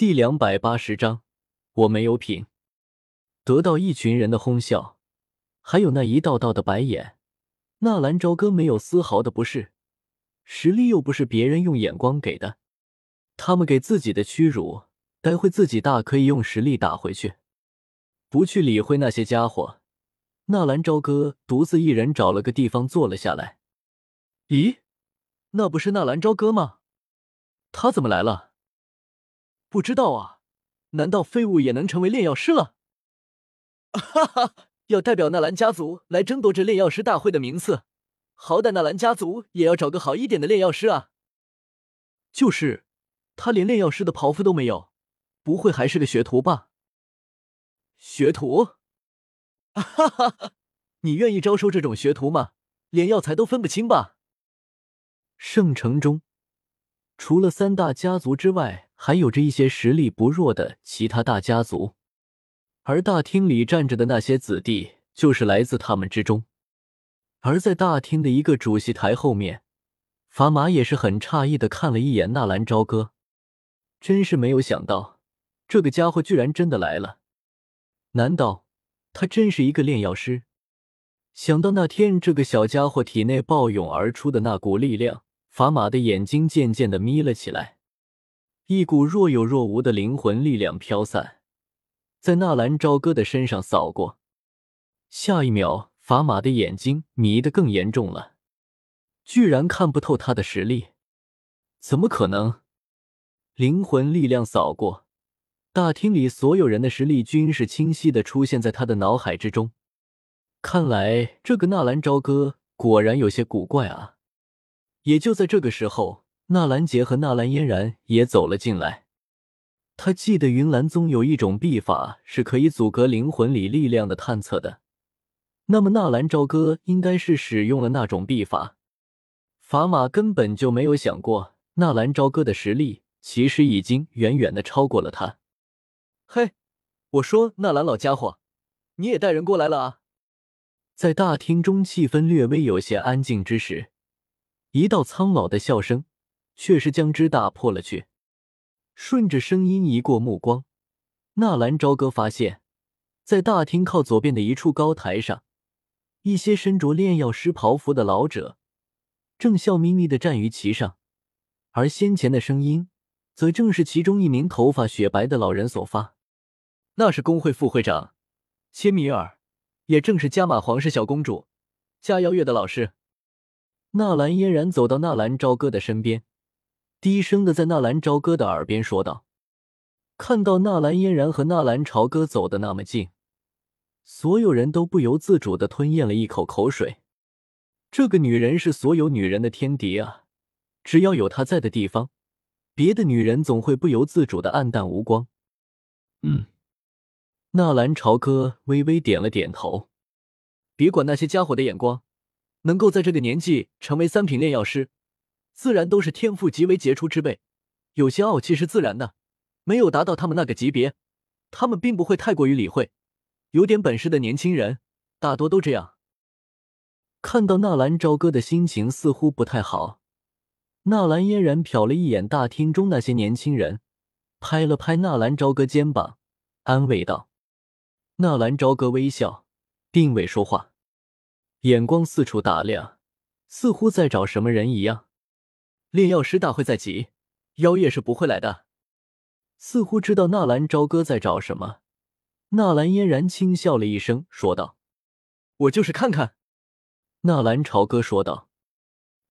第两百八十章，我没有品。得到一群人的哄笑，还有那一道道的白眼，纳兰朝歌没有丝毫的不适。实力又不是别人用眼光给的，他们给自己的屈辱，待会自己大可以用实力打回去。不去理会那些家伙，纳兰朝歌独自一人找了个地方坐了下来。咦，那不是纳兰朝歌吗？他怎么来了？不知道啊，难道废物也能成为炼药师了？哈哈，要代表纳兰家族来争夺这炼药师大会的名次。好歹纳兰家族也要找个好一点的炼药师啊！就是，他连炼药师的袍服都没有，不会还是个学徒吧？学徒？哈哈哈！你愿意招收这种学徒吗？连药材都分不清吧？圣城中，除了三大家族之外，还有着一些实力不弱的其他大家族，而大厅里站着的那些子弟，就是来自他们之中。而在大厅的一个主席台后面，法马也是很诧异的看了一眼纳兰朝歌，真是没有想到，这个家伙居然真的来了。难道他真是一个炼药师？想到那天这个小家伙体内暴涌而出的那股力量，法马的眼睛渐渐的眯了起来，一股若有若无的灵魂力量飘散，在纳兰朝歌的身上扫过，下一秒。法玛的眼睛迷得更严重了，居然看不透他的实力，怎么可能？灵魂力量扫过，大厅里所有人的实力均是清晰的出现在他的脑海之中。看来这个纳兰朝歌果然有些古怪啊！也就在这个时候，纳兰杰和纳兰嫣然也走了进来。他记得云岚宗有一种秘法是可以阻隔灵魂里力量的探测的。那么纳兰朝歌应该是使用了那种秘法，法马根本就没有想过纳兰朝歌的实力其实已经远远的超过了他。嘿，我说纳兰老家伙，你也带人过来了啊！在大厅中气氛略微有些安静之时，一道苍老的笑声却是将之打破了去。顺着声音移过目光，纳兰朝歌发现，在大厅靠左边的一处高台上。一些身着炼药师袍服的老者正笑眯眯的站于其上，而先前的声音则正是其中一名头发雪白的老人所发。那是工会副会长切米尔，也正是加玛皇室小公主加邀月的老师。纳兰嫣然走到纳兰朝歌的身边，低声的在纳兰朝歌的耳边说道：“看到纳兰嫣然和纳兰朝歌走的那么近。”所有人都不由自主的吞咽了一口口水。这个女人是所有女人的天敌啊！只要有她在的地方，别的女人总会不由自主的黯淡无光。嗯，纳兰朝歌微微点了点头。别管那些家伙的眼光，能够在这个年纪成为三品炼药师，自然都是天赋极为杰出之辈。有些傲气是自然的，没有达到他们那个级别，他们并不会太过于理会。有点本事的年轻人，大多都这样。看到纳兰朝歌的心情似乎不太好，纳兰嫣然瞟了一眼大厅中那些年轻人，拍了拍纳兰朝歌肩膀，安慰道：“纳兰朝歌微笑，并未说话，眼光四处打量，似乎在找什么人一样。炼药师大会在即，妖夜是不会来的。似乎知道纳兰朝歌在找什么。”纳兰嫣然轻笑了一声，说道：“我就是看看。”纳兰朝歌说道：“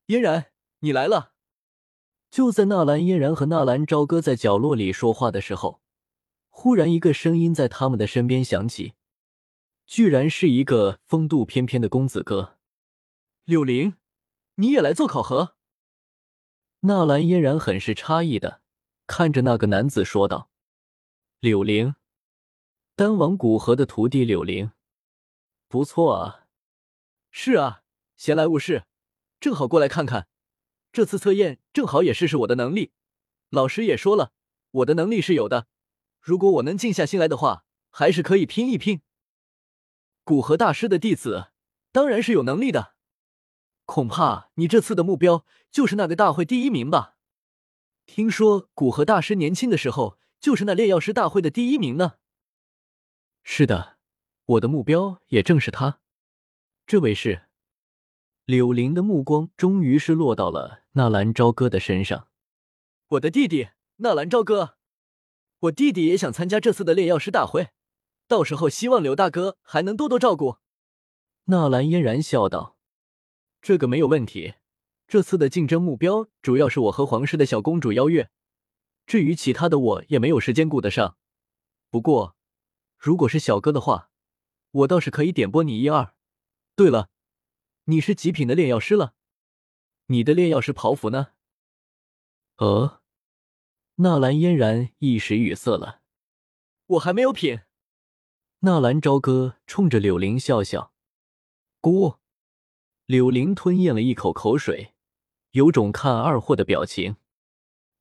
嫣然，你来了。”就在纳兰嫣然和纳兰朝歌在角落里说话的时候，忽然一个声音在他们的身边响起，居然是一个风度翩翩的公子哥。柳灵，你也来做考核？纳兰嫣然很是诧异的看着那个男子说道：“柳灵。”丹王古河的徒弟柳灵，不错啊。是啊，闲来无事，正好过来看看。这次测验正好也试试我的能力。老师也说了，我的能力是有的。如果我能静下心来的话，还是可以拼一拼。古河大师的弟子，当然是有能力的。恐怕你这次的目标就是那个大会第一名吧？听说古河大师年轻的时候就是那炼药师大会的第一名呢？是的，我的目标也正是他。这位是柳林的目光，终于是落到了纳兰朝歌的身上。我的弟弟纳兰朝歌，我弟弟也想参加这次的炼药师大会，到时候希望柳大哥还能多多照顾。纳兰嫣然笑道：“这个没有问题。这次的竞争目标主要是我和皇室的小公主邀月，至于其他的，我也没有时间顾得上。不过，如果是小哥的话，我倒是可以点拨你一二。对了，你是极品的炼药师了，你的炼药师袍服呢？”呃，纳兰嫣然一时语塞了。我还没有品。纳兰朝歌冲着柳灵笑笑。姑，柳灵吞咽了一口口水，有种看二货的表情。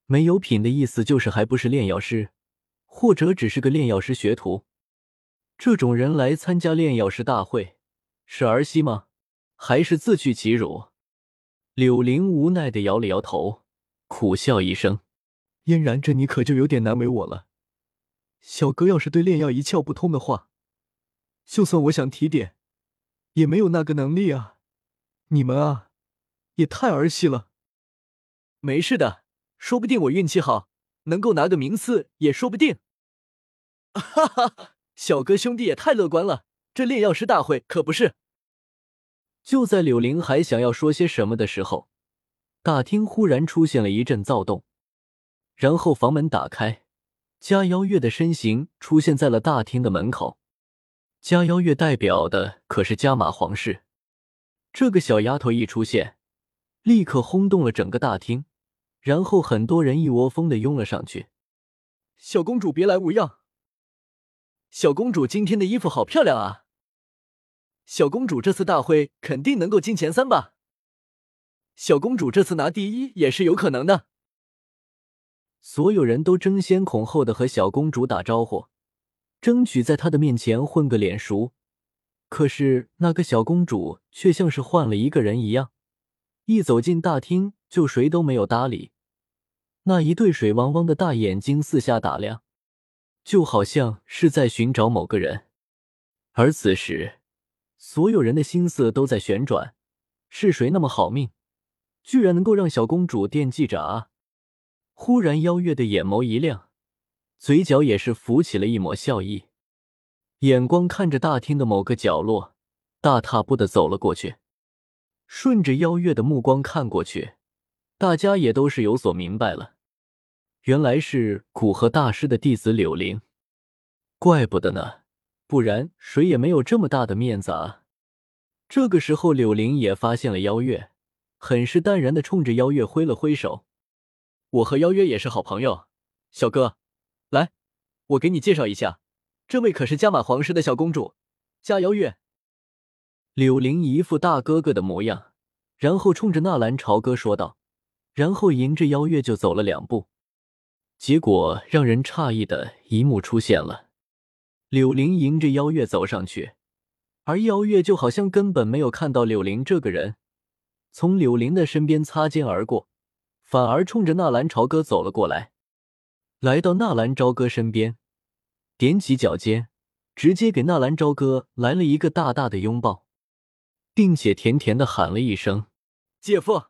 没有品的意思就是还不是炼药师，或者只是个炼药师学徒。这种人来参加炼药师大会，是儿戏吗？还是自取其辱？柳灵无奈的摇了摇头，苦笑一声：“嫣然，这你可就有点难为我了。小哥要是对炼药一窍不通的话，就算我想提点。”也没有那个能力啊！你们啊，也太儿戏了。没事的，说不定我运气好，能够拿个名次也说不定。哈哈，小哥兄弟也太乐观了，这炼药师大会可不是。就在柳灵还想要说些什么的时候，大厅忽然出现了一阵躁动，然后房门打开，加邀月的身形出现在了大厅的门口。加邀月代表的可是加马皇室，这个小丫头一出现，立刻轰动了整个大厅，然后很多人一窝蜂的拥了上去。小公主别来无恙。小公主今天的衣服好漂亮啊！小公主这次大会肯定能够进前三吧？小公主这次拿第一也是有可能的。所有人都争先恐后的和小公主打招呼。争取在他的面前混个脸熟，可是那个小公主却像是换了一个人一样，一走进大厅就谁都没有搭理，那一对水汪汪的大眼睛四下打量，就好像是在寻找某个人。而此时，所有人的心思都在旋转：是谁那么好命，居然能够让小公主惦记着啊？忽然，邀月的眼眸一亮。嘴角也是浮起了一抹笑意，眼光看着大厅的某个角落，大踏步的走了过去。顺着邀月的目光看过去，大家也都是有所明白了，原来是古河大师的弟子柳灵。怪不得呢，不然谁也没有这么大的面子啊。这个时候，柳灵也发现了邀月，很是淡然的冲着邀月挥了挥手：“我和邀月也是好朋友，小哥。”来，我给你介绍一下，这位可是加马皇室的小公主，加邀月。柳灵一副大哥哥的模样，然后冲着纳兰朝歌说道，然后迎着邀月就走了两步。结果让人诧异的一幕出现了，柳灵迎着邀月走上去，而邀月就好像根本没有看到柳灵这个人，从柳灵的身边擦肩而过，反而冲着纳兰朝歌走了过来。来到纳兰朝歌身边，踮起脚尖，直接给纳兰朝歌来了一个大大的拥抱，并且甜甜的喊了一声：“姐夫。”